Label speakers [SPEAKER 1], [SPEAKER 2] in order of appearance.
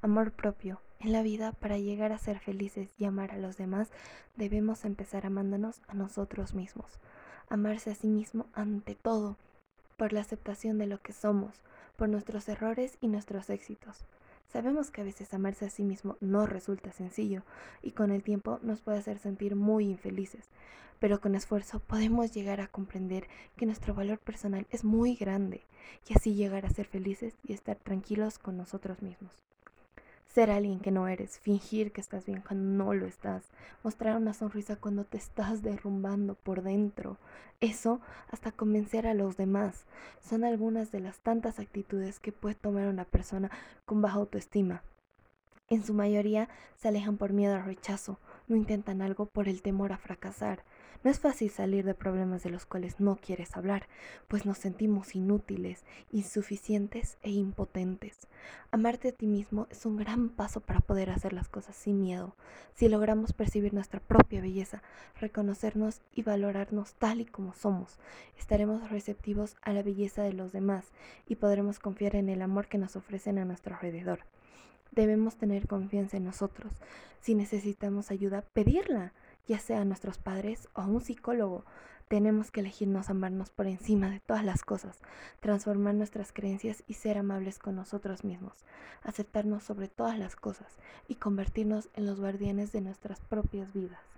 [SPEAKER 1] amor propio. En la vida, para llegar a ser felices y amar a los demás, debemos empezar amándonos a nosotros mismos. Amarse a sí mismo ante todo, por la aceptación de lo que somos, por nuestros errores y nuestros éxitos. Sabemos que a veces amarse a sí mismo no resulta sencillo y con el tiempo nos puede hacer sentir muy infelices, pero con esfuerzo podemos llegar a comprender que nuestro valor personal es muy grande y así llegar a ser felices y estar tranquilos con nosotros mismos ser alguien que no eres, fingir que estás bien cuando no lo estás, mostrar una sonrisa cuando te estás derrumbando por dentro. Eso hasta convencer a los demás. Son algunas de las tantas actitudes que puede tomar una persona con baja autoestima. En su mayoría se alejan por miedo al rechazo, no intentan algo por el temor a fracasar. No es fácil salir de problemas de los cuales no quieres hablar, pues nos sentimos inútiles, insuficientes e impotentes. Amarte a ti mismo es un gran paso para poder hacer las cosas sin miedo. Si logramos percibir nuestra propia belleza, reconocernos y valorarnos tal y como somos, estaremos receptivos a la belleza de los demás y podremos confiar en el amor que nos ofrecen a nuestro alrededor. Debemos tener confianza en nosotros. Si necesitamos ayuda, pedirla ya sea a nuestros padres o a un psicólogo. Tenemos que elegirnos amarnos por encima de todas las cosas, transformar nuestras creencias y ser amables con nosotros mismos, aceptarnos sobre todas las cosas y convertirnos en los guardianes de nuestras propias vidas.